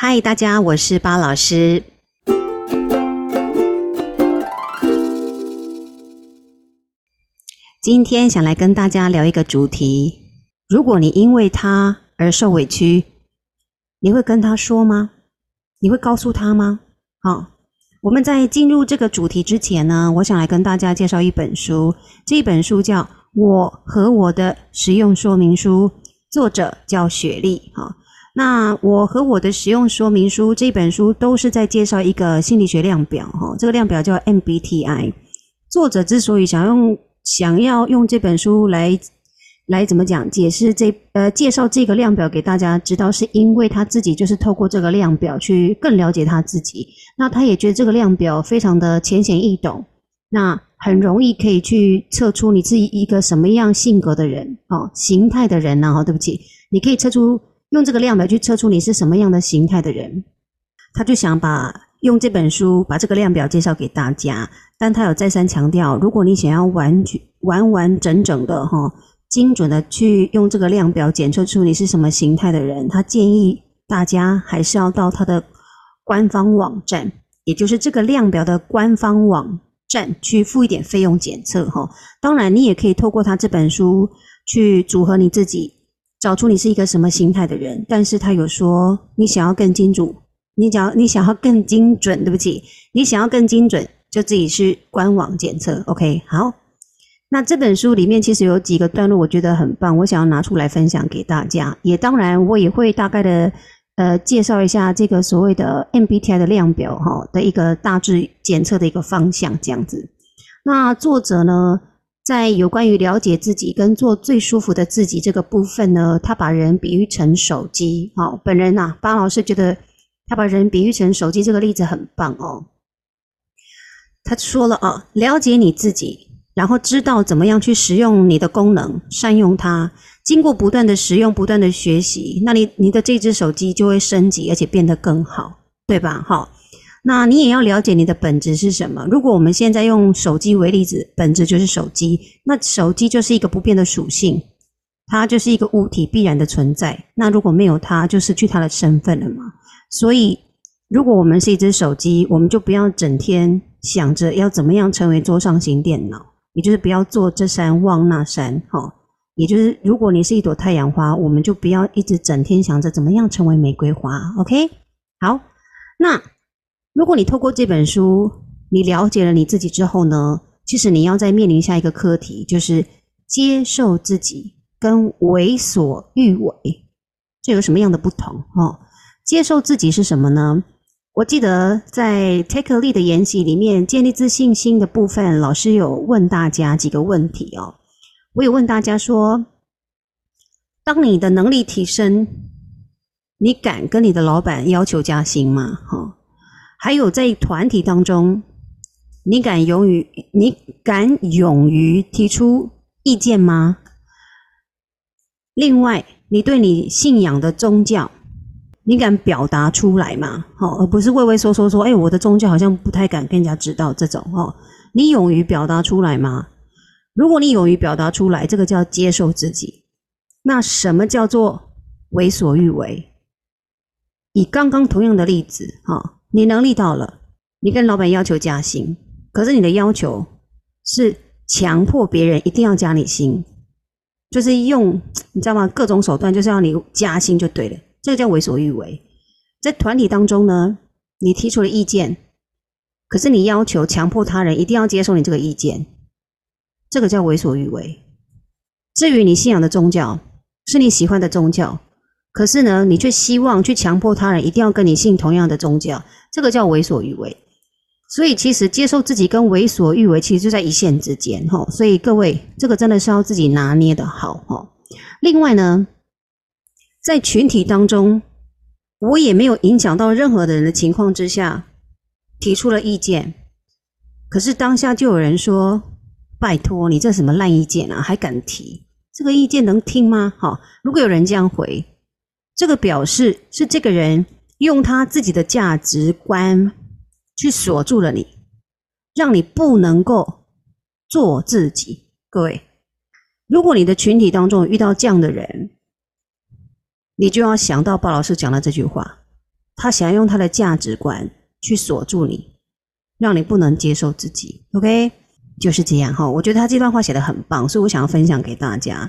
嗨，大家，我是巴老师。今天想来跟大家聊一个主题：如果你因为他而受委屈，你会跟他说吗？你会告诉他吗？好，我们在进入这个主题之前呢，我想来跟大家介绍一本书。这本书叫《我和我的使用说明书》，作者叫雪莉。哈，那我和我的使用说明书这本书都是在介绍一个心理学量表。哈，这个量表叫 MBTI。作者之所以想用想要用这本书来。来怎么讲？解释这呃，介绍这个量表给大家知道，是因为他自己就是透过这个量表去更了解他自己。那他也觉得这个量表非常的浅显易懂，那很容易可以去测出你自己一个什么样性格的人哦，形态的人呢？哈，对不起，你可以测出用这个量表去测出你是什么样的形态的人。他就想把用这本书把这个量表介绍给大家，但他有再三强调，如果你想要完全完完整整的哈。精准的去用这个量表检测出你是什么形态的人，他建议大家还是要到他的官方网站，也就是这个量表的官方网站去付一点费用检测哈。当然，你也可以透过他这本书去组合你自己，找出你是一个什么心态的人。但是他有说，你想要更精准，你想要你想要更精准，对不起，你想要更精准，就自己去官网检测。OK，好。那这本书里面其实有几个段落，我觉得很棒，我想要拿出来分享给大家。也当然，我也会大概的呃介绍一下这个所谓的 MBTI 的量表哈的一个大致检测的一个方向这样子。那作者呢，在有关于了解自己跟做最舒服的自己这个部分呢，他把人比喻成手机。好，本人呐，巴老师觉得他把人比喻成手机这个例子很棒哦。他说了啊，了解你自己。然后知道怎么样去使用你的功能，善用它。经过不断的使用，不断的学习，那你你的这只手机就会升级，而且变得更好，对吧？好，那你也要了解你的本质是什么。如果我们现在用手机为例子，本质就是手机，那手机就是一个不变的属性，它就是一个物体必然的存在。那如果没有它，就失去它的身份了嘛。所以，如果我们是一只手机，我们就不要整天想着要怎么样成为桌上型电脑。也就是不要做这山望那山，哈。也就是如果你是一朵太阳花，我们就不要一直整天想着怎么样成为玫瑰花，OK？好，那如果你透过这本书，你了解了你自己之后呢，其实你要再面临下一个课题，就是接受自己跟为所欲为，这有什么样的不同？哈，接受自己是什么呢？我记得在 Take a Lead 的研习里面，建立自信心的部分，老师有问大家几个问题哦。我有问大家说，当你的能力提升，你敢跟你的老板要求加薪吗？哈，还有在团体当中，你敢勇于你敢勇于提出意见吗？另外，你对你信仰的宗教。你敢表达出来吗？好，而不是畏畏缩缩说，哎，我的宗教好像不太敢跟人家知道这种。哦，你勇于表达出来吗？如果你勇于表达出来，这个叫接受自己。那什么叫做为所欲为？以刚刚同样的例子，哈，你能力到了，你跟老板要求加薪，可是你的要求是强迫别人一定要加你薪，就是用你知道吗？各种手段就是要你加薪就对了。这个叫为所欲为，在团体当中呢，你提出了意见，可是你要求强迫他人一定要接受你这个意见，这个叫为所欲为。至于你信仰的宗教是你喜欢的宗教，可是呢，你却希望去强迫他人一定要跟你信同样的宗教，这个叫为所欲为。所以其实接受自己跟为所欲为其实就在一线之间哈。所以各位，这个真的是要自己拿捏的好哈。另外呢。在群体当中，我也没有影响到任何的人的情况之下，提出了意见。可是当下就有人说：“拜托，你这什么烂意见啊，还敢提？这个意见能听吗？”好，如果有人这样回，这个表示是这个人用他自己的价值观去锁住了你，让你不能够做自己。各位，如果你的群体当中遇到这样的人，你就要想到鲍老师讲的这句话：他想要用他的价值观去锁住你，让你不能接受自己。OK，就是这样哈。我觉得他这段话写得很棒，所以我想要分享给大家。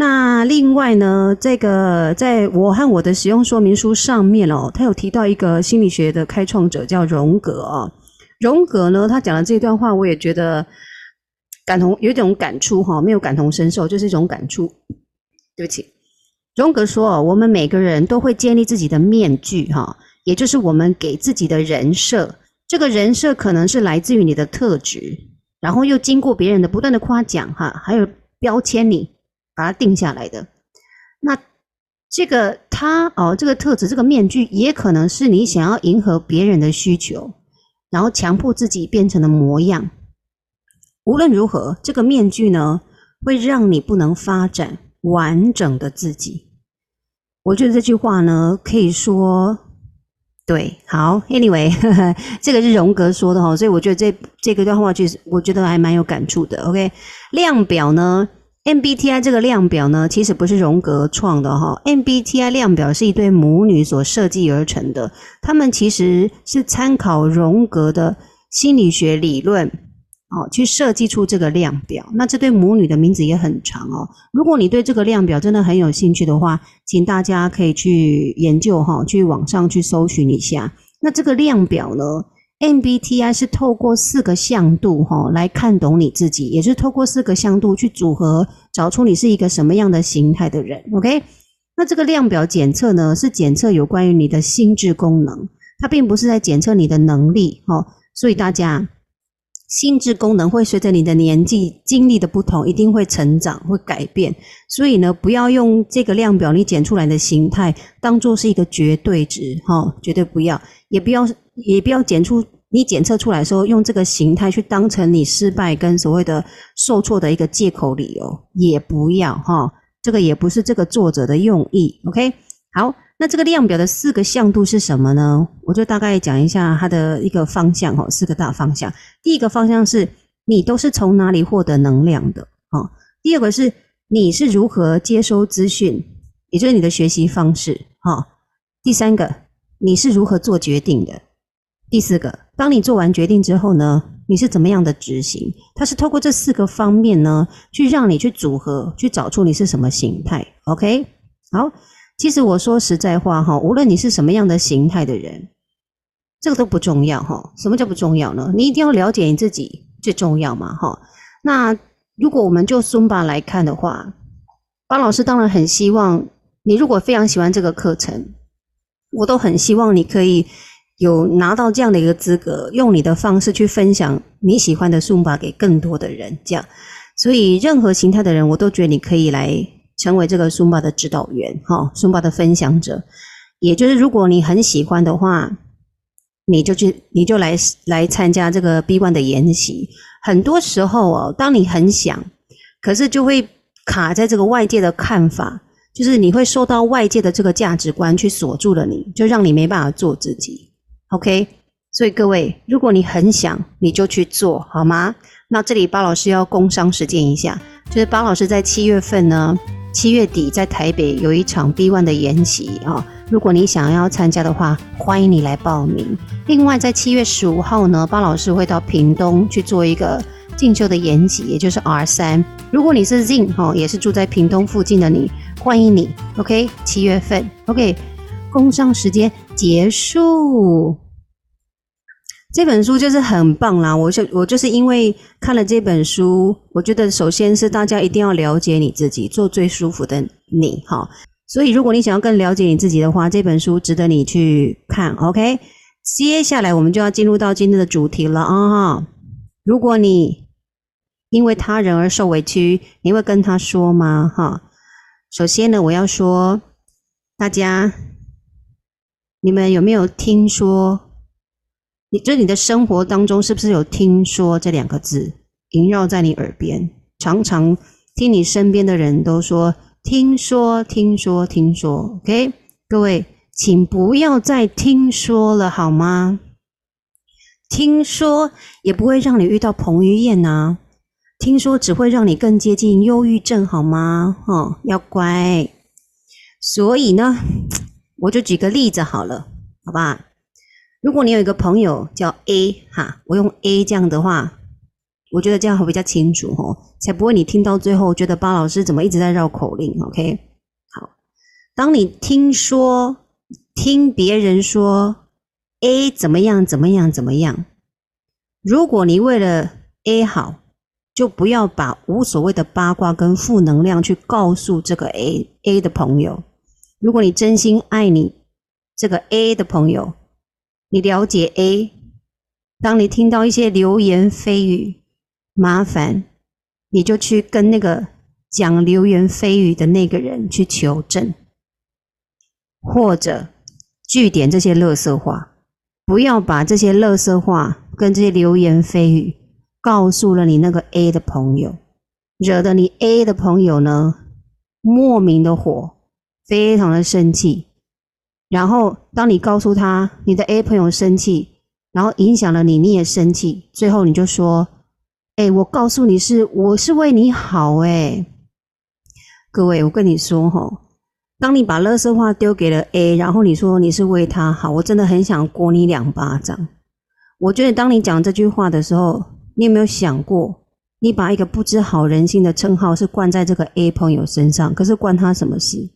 那另外呢，这个在我和我的使用说明书上面哦，他有提到一个心理学的开创者叫荣格哦。荣格呢，他讲的这段话，我也觉得感同有一种感触哈，没有感同身受，就是一种感触。对不起，荣格说，我们每个人都会建立自己的面具哈。也就是我们给自己的人设，这个人设可能是来自于你的特质，然后又经过别人的不断的夸奖，哈，还有标签你把它定下来的。那这个他哦，这个特质，这个面具，也可能是你想要迎合别人的需求，然后强迫自己变成的模样。无论如何，这个面具呢，会让你不能发展完整的自己。我觉得这句话呢，可以说。对，好，Anyway，这个是荣格说的哈，所以我觉得这这个段话就是我觉得还蛮有感触的。OK，量表呢，MBTI 这个量表呢，其实不是荣格创的哈，MBTI 量表是一对母女所设计而成的，他们其实是参考荣格的心理学理论。哦，去设计出这个量表。那这对母女的名字也很长哦。如果你对这个量表真的很有兴趣的话，请大家可以去研究哈，去网上去搜寻一下。那这个量表呢，MBTI 是透过四个向度哈来看懂你自己，也是透过四个向度去组合，找出你是一个什么样的形态的人。OK，那这个量表检测呢，是检测有关于你的心智功能，它并不是在检测你的能力哈。所以大家。心智功能会随着你的年纪、经历的不同，一定会成长、会改变。所以呢，不要用这个量表你检出来的形态当做是一个绝对值，哈，绝对不要，也不要，也不要检出你检测出来的时候用这个形态去当成你失败跟所谓的受挫的一个借口理由，也不要，哈，这个也不是这个作者的用意。OK，好。那这个量表的四个向度是什么呢？我就大概讲一下它的一个方向哈，四个大方向。第一个方向是你都是从哪里获得能量的啊？第二个是你是如何接收资讯，也就是你的学习方式哈。第三个你是如何做决定的？第四个，当你做完决定之后呢，你是怎么样的执行？它是透过这四个方面呢，去让你去组合，去找出你是什么形态。OK，好。其实我说实在话哈，无论你是什么样的形态的人，这个都不重要哈。什么叫不重要呢？你一定要了解你自己最重要嘛哈。那如果我们就 Zumba 来看的话，巴老师当然很希望你，如果非常喜欢这个课程，我都很希望你可以有拿到这样的一个资格，用你的方式去分享你喜欢的 Zumba 给更多的人。这样，所以任何形态的人，我都觉得你可以来。成为这个 Zumba 的指导员，哈，Zumba 的分享者，也就是如果你很喜欢的话，你就去，你就来来参加这个 B One 的研习。很多时候哦，当你很想，可是就会卡在这个外界的看法，就是你会受到外界的这个价值观去锁住了你，就让你没办法做自己。OK，所以各位，如果你很想，你就去做好吗？那这里巴老师要工商实践一下，就是巴老师在七月份呢。七月底在台北有一场 B One 的研习啊，如果你想要参加的话，欢迎你来报名。另外，在七月十五号呢，巴老师会到屏东去做一个进修的研习，也就是 R 三。如果你是 Zin 哈，也是住在屏东附近的你，欢迎你。OK，七月份 OK，工商时间结束。这本书就是很棒啦！我就我就是因为看了这本书，我觉得首先是大家一定要了解你自己，做最舒服的你哈。所以如果你想要更了解你自己的话，这本书值得你去看。OK，接下来我们就要进入到今天的主题了啊！如果你因为他人而受委屈，你会跟他说吗？哈，首先呢，我要说，大家你们有没有听说？你就你的生活当中是不是有听说这两个字萦绕在你耳边？常常听你身边的人都说听说听说听说，OK？各位，请不要再听说了好吗？听说也不会让你遇到彭于晏呐，听说只会让你更接近忧郁症好吗？哦，要乖。所以呢，我就举个例子好了。好吧？如果你有一个朋友叫 A 哈，我用 A 这样的话，我觉得这样会比较清楚哦，才不会你听到最后觉得巴老师怎么一直在绕口令，OK？好，当你听说听别人说 A 怎么样怎么样怎么样，如果你为了 A 好，就不要把无所谓的八卦跟负能量去告诉这个 A A 的朋友。如果你真心爱你这个 A 的朋友。你了解 A，当你听到一些流言蜚语，麻烦你就去跟那个讲流言蜚语的那个人去求证，或者句点这些垃圾话，不要把这些垃圾话跟这些流言蜚语告诉了你那个 A 的朋友，惹得你 A 的朋友呢莫名的火，非常的生气。然后，当你告诉他你的 A 朋友生气，然后影响了你，你也生气，最后你就说：“哎，我告诉你是我是为你好。”哎，各位，我跟你说哈，当你把垃圾话丢给了 A，然后你说你是为他好，我真的很想过你两巴掌。我觉得当你讲这句话的时候，你有没有想过，你把一个不知好人心的称号是冠在这个 A 朋友身上，可是关他什么事？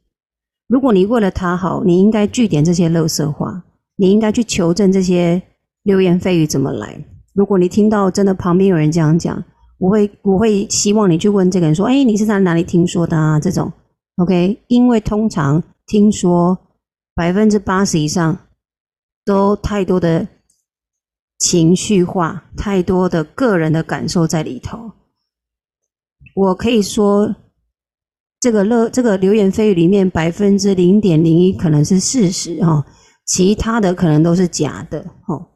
如果你为了他好，你应该句点这些垃圾话，你应该去求证这些流言蜚语怎么来。如果你听到真的旁边有人这样讲，我会我会希望你去问这个人说：“哎，你是在哪里听说的啊？”这种，OK？因为通常听说百分之八十以上都太多的情绪化，太多的个人的感受在里头。我可以说。这个乐这个流言蜚语里面百分之零点零一可能是事实哈，其他的可能都是假的哈。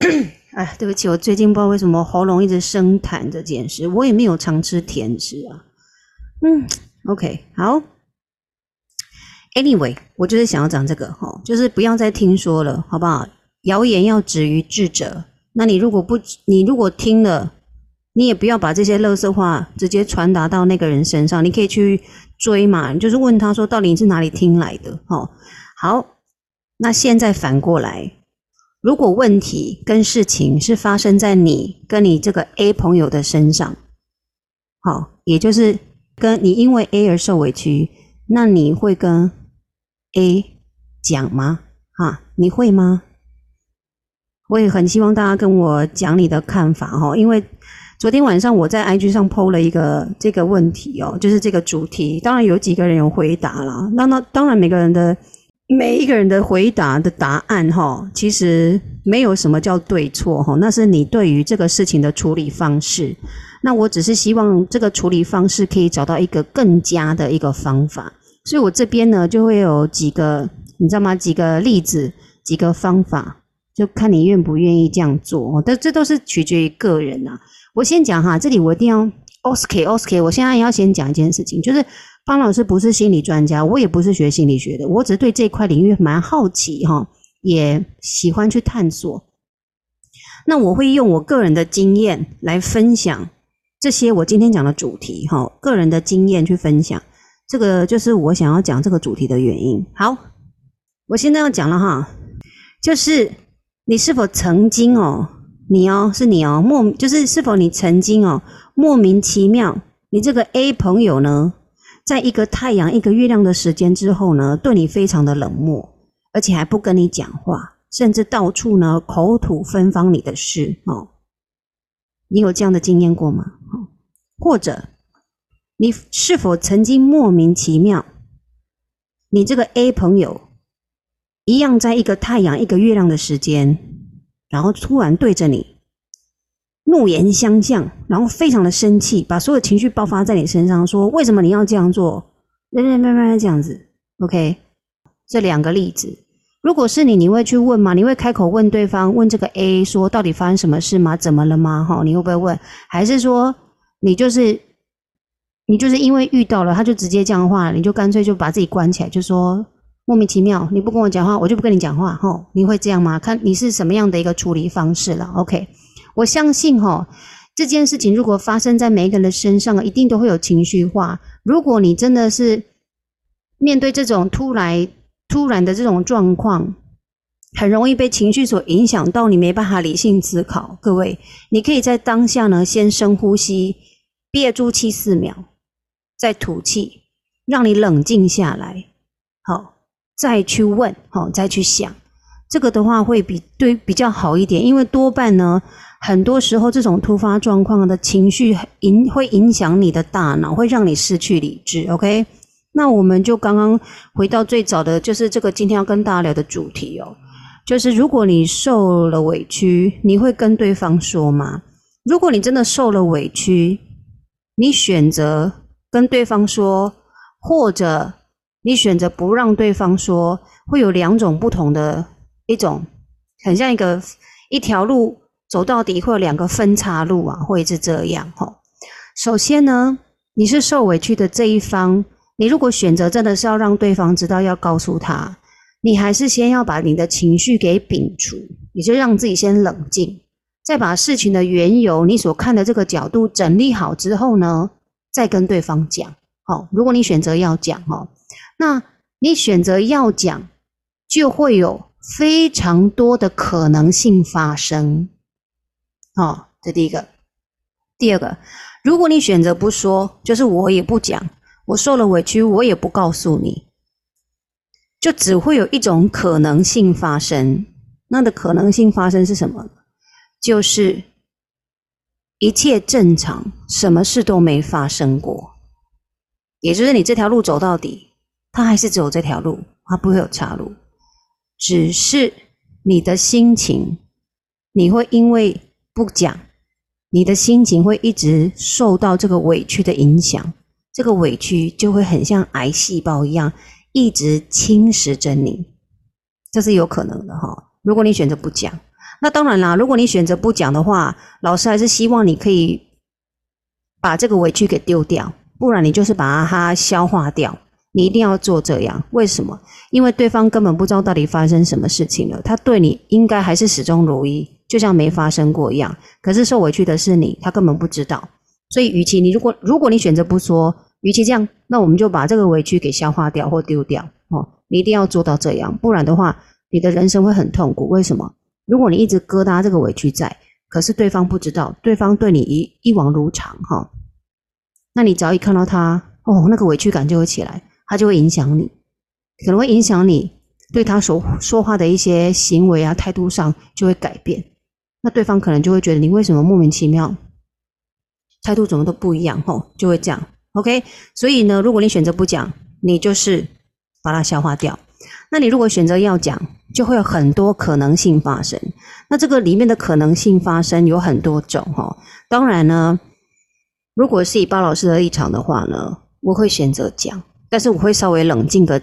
哎，对不起，我最近不知道为什么喉咙一直生痰这件事，我也没有常吃甜食啊。嗯，OK，好。Anyway，我就是想要讲这个哈，就是不要再听说了，好不好？谣言要止于智者。那你如果不，你如果听了。你也不要把这些垃圾话直接传达到那个人身上，你可以去追嘛，你就是问他说，到底你是哪里听来的？哦，好，那现在反过来，如果问题跟事情是发生在你跟你这个 A 朋友的身上，好，也就是跟你因为 A 而受委屈，那你会跟 A 讲吗？哈，你会吗？我也很希望大家跟我讲你的看法哈，因为。昨天晚上我在 IG 上 PO 了一个这个问题哦，就是这个主题。当然有几个人有回答了，那那当然每个人的每一个人的回答的答案哈，其实没有什么叫对错哈，那是你对于这个事情的处理方式。那我只是希望这个处理方式可以找到一个更佳的一个方法，所以我这边呢就会有几个你知道吗？几个例子，几个方法，就看你愿不愿意这样做。但这都是取决于个人呐。我先讲哈，这里我一定要 OSK OSK。我现在要先讲一件事情，就是方老师不是心理专家，我也不是学心理学的，我只是对这块领域蛮好奇哈，也喜欢去探索。那我会用我个人的经验来分享这些我今天讲的主题哈，个人的经验去分享，这个就是我想要讲这个主题的原因。好，我现在要讲了哈，就是你是否曾经哦。你哦，是你哦，莫就是是否你曾经哦莫名其妙，你这个 A 朋友呢，在一个太阳一个月亮的时间之后呢，对你非常的冷漠，而且还不跟你讲话，甚至到处呢口吐芬芳你的事哦。你有这样的经验过吗？或者你是否曾经莫名其妙，你这个 A 朋友一样在一个太阳一个月亮的时间？然后突然对着你怒言相向，然后非常的生气，把所有情绪爆发在你身上，说为什么你要这样做？慢慢慢慢这样子，OK。这两个例子，如果是你，你会去问吗？你会开口问对方，问这个 A 说到底发生什么事吗？怎么了吗？哈，你会不会问？还是说你就是你就是因为遇到了，他就直接这样话，你就干脆就把自己关起来，就说。莫名其妙，你不跟我讲话，我就不跟你讲话，吼，你会这样吗？看你是什么样的一个处理方式了。OK，我相信吼，这件事情如果发生在每一个人的身上，一定都会有情绪化。如果你真的是面对这种突来突然的这种状况，很容易被情绪所影响到，你没办法理性思考。各位，你可以在当下呢，先深呼吸，憋住气四秒，再吐气，让你冷静下来。好，再去问，哦，再去想。这个的话会比对比较好一点，因为多半呢，很多时候这种突发状况的情绪影会影响你的大脑，会让你失去理智。OK，那我们就刚刚回到最早的就是这个今天要跟大家聊的主题哦。就是如果你受了委屈，你会跟对方说吗？如果你真的受了委屈，你选择跟对方说，或者你选择不让对方说，会有两种不同的一种，很像一个一条路走到底，会有两个分岔路啊，会是这样哈。首先呢，你是受委屈的这一方，你如果选择真的是要让对方知道，要告诉他。你还是先要把你的情绪给摒除，你就让自己先冷静，再把事情的缘由、你所看的这个角度整理好之后呢，再跟对方讲。好，如果你选择要讲哦，那你选择要讲，就会有非常多的可能性发生。好，这第一个。第二个，如果你选择不说，就是我也不讲，我受了委屈，我也不告诉你。就只会有一种可能性发生，那的可能性发生是什么？就是一切正常，什么事都没发生过，也就是你这条路走到底，他还是走这条路，他不会有岔路，只是你的心情，你会因为不讲，你的心情会一直受到这个委屈的影响，这个委屈就会很像癌细胞一样。一直侵蚀着你，这是有可能的哈。如果你选择不讲，那当然啦。如果你选择不讲的话，老师还是希望你可以把这个委屈给丢掉，不然你就是把它消化掉。你一定要做这样，为什么？因为对方根本不知道到底发生什么事情了，他对你应该还是始终如一，就像没发生过一样。可是受委屈的是你，他根本不知道。所以，与其你如果如果你选择不说。与其这样，那我们就把这个委屈给消化掉或丢掉哦。你一定要做到这样，不然的话，你的人生会很痛苦。为什么？如果你一直疙瘩这个委屈在，可是对方不知道，对方对你一一往如常哈，那你只要一看到他哦，那个委屈感就会起来，他就会影响你，可能会影响你对他所说话的一些行为啊、态度上就会改变。那对方可能就会觉得你为什么莫名其妙，态度怎么都不一样吼，就会这样。OK，所以呢，如果你选择不讲，你就是把它消化掉。那你如果选择要讲，就会有很多可能性发生。那这个里面的可能性发生有很多种哈。当然呢，如果是以包老师的立场的话呢，我会选择讲，但是我会稍微冷静个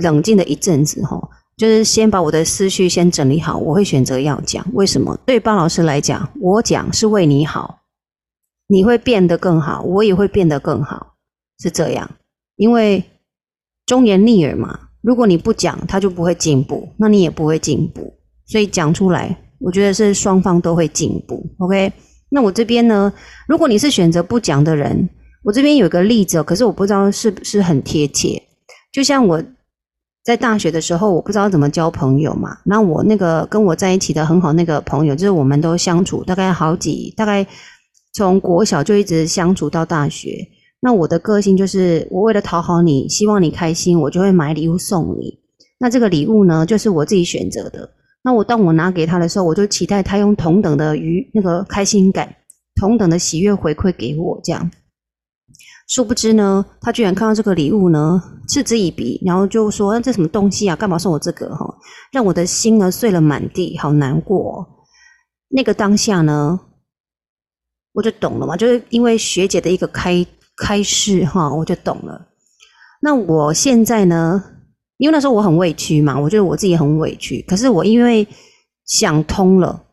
冷静的一阵子哈，就是先把我的思绪先整理好。我会选择要讲，为什么？对巴老师来讲，我讲是为你好。你会变得更好，我也会变得更好，是这样。因为忠言逆耳嘛，如果你不讲，他就不会进步，那你也不会进步。所以讲出来，我觉得是双方都会进步。OK，那我这边呢，如果你是选择不讲的人，我这边有个例子，可是我不知道是不是很贴切。就像我在大学的时候，我不知道怎么交朋友嘛，那我那个跟我在一起的很好那个朋友，就是我们都相处大概好几大概。从国小就一直相处到大学，那我的个性就是，我为了讨好你，希望你开心，我就会买礼物送你。那这个礼物呢，就是我自己选择的。那我当我拿给他的时候，我就期待他用同等的愉那个开心感，同等的喜悦回馈给我。这样，殊不知呢，他居然看到这个礼物呢，嗤之以鼻，然后就说：“这什么东西啊？干嘛送我这个？哈，让我的心呢碎了满地，好难过。”那个当下呢，我就懂了嘛，就是因为学姐的一个开开示哈，我就懂了。那我现在呢，因为那时候我很委屈嘛，我觉得我自己很委屈。可是我因为想通了，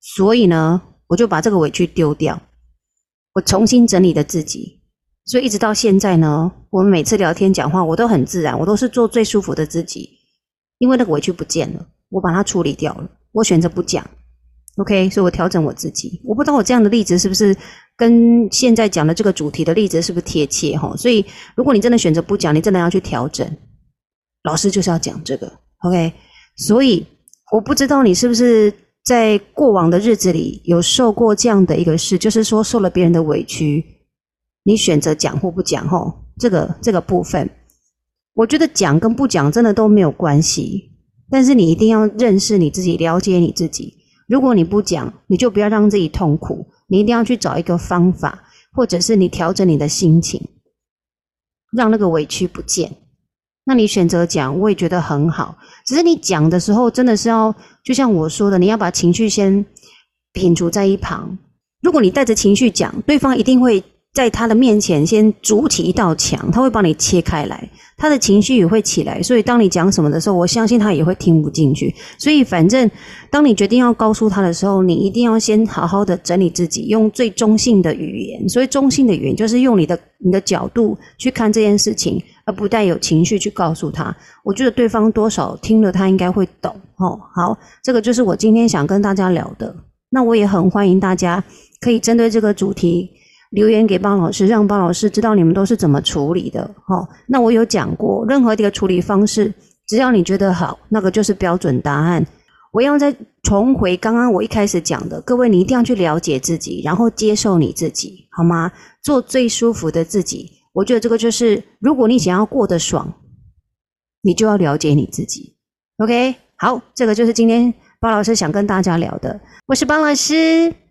所以呢，我就把这个委屈丢掉，我重新整理了自己。所以一直到现在呢，我们每次聊天讲话，我都很自然，我都是做最舒服的自己，因为那个委屈不见了，我把它处理掉了，我选择不讲。OK，所以我调整我自己。我不知道我这样的例子是不是跟现在讲的这个主题的例子是不是贴切哈？所以如果你真的选择不讲，你真的要去调整。老师就是要讲这个，OK。所以我不知道你是不是在过往的日子里有受过这样的一个事，就是说受了别人的委屈，你选择讲或不讲，吼，这个这个部分，我觉得讲跟不讲真的都没有关系，但是你一定要认识你自己，了解你自己。如果你不讲，你就不要让自己痛苦，你一定要去找一个方法，或者是你调整你的心情，让那个委屈不见。那你选择讲，我也觉得很好。只是你讲的时候，真的是要就像我说的，你要把情绪先摒除在一旁。如果你带着情绪讲，对方一定会在他的面前先筑起一道墙，他会帮你切开来，他的情绪也会起来。所以当你讲什么的时候，我相信他也会听不进去。所以反正当你决定要告诉他的时候，你一定要先好好的整理自己，用最中性的语言。所以中性的语言就是用你的你的角度去看这件事情。而不带有情绪去告诉他，我觉得对方多少听了他应该会懂哦。好，这个就是我今天想跟大家聊的。那我也很欢迎大家可以针对这个主题留言给巴老师，让巴老师知道你们都是怎么处理的。哦，那我有讲过，任何一个处理方式，只要你觉得好，那个就是标准答案。我要再重回刚刚我一开始讲的，各位你一定要去了解自己，然后接受你自己，好吗？做最舒服的自己。我觉得这个就是，如果你想要过得爽，你就要了解你自己。OK，好，这个就是今天包老师想跟大家聊的。我是包老师。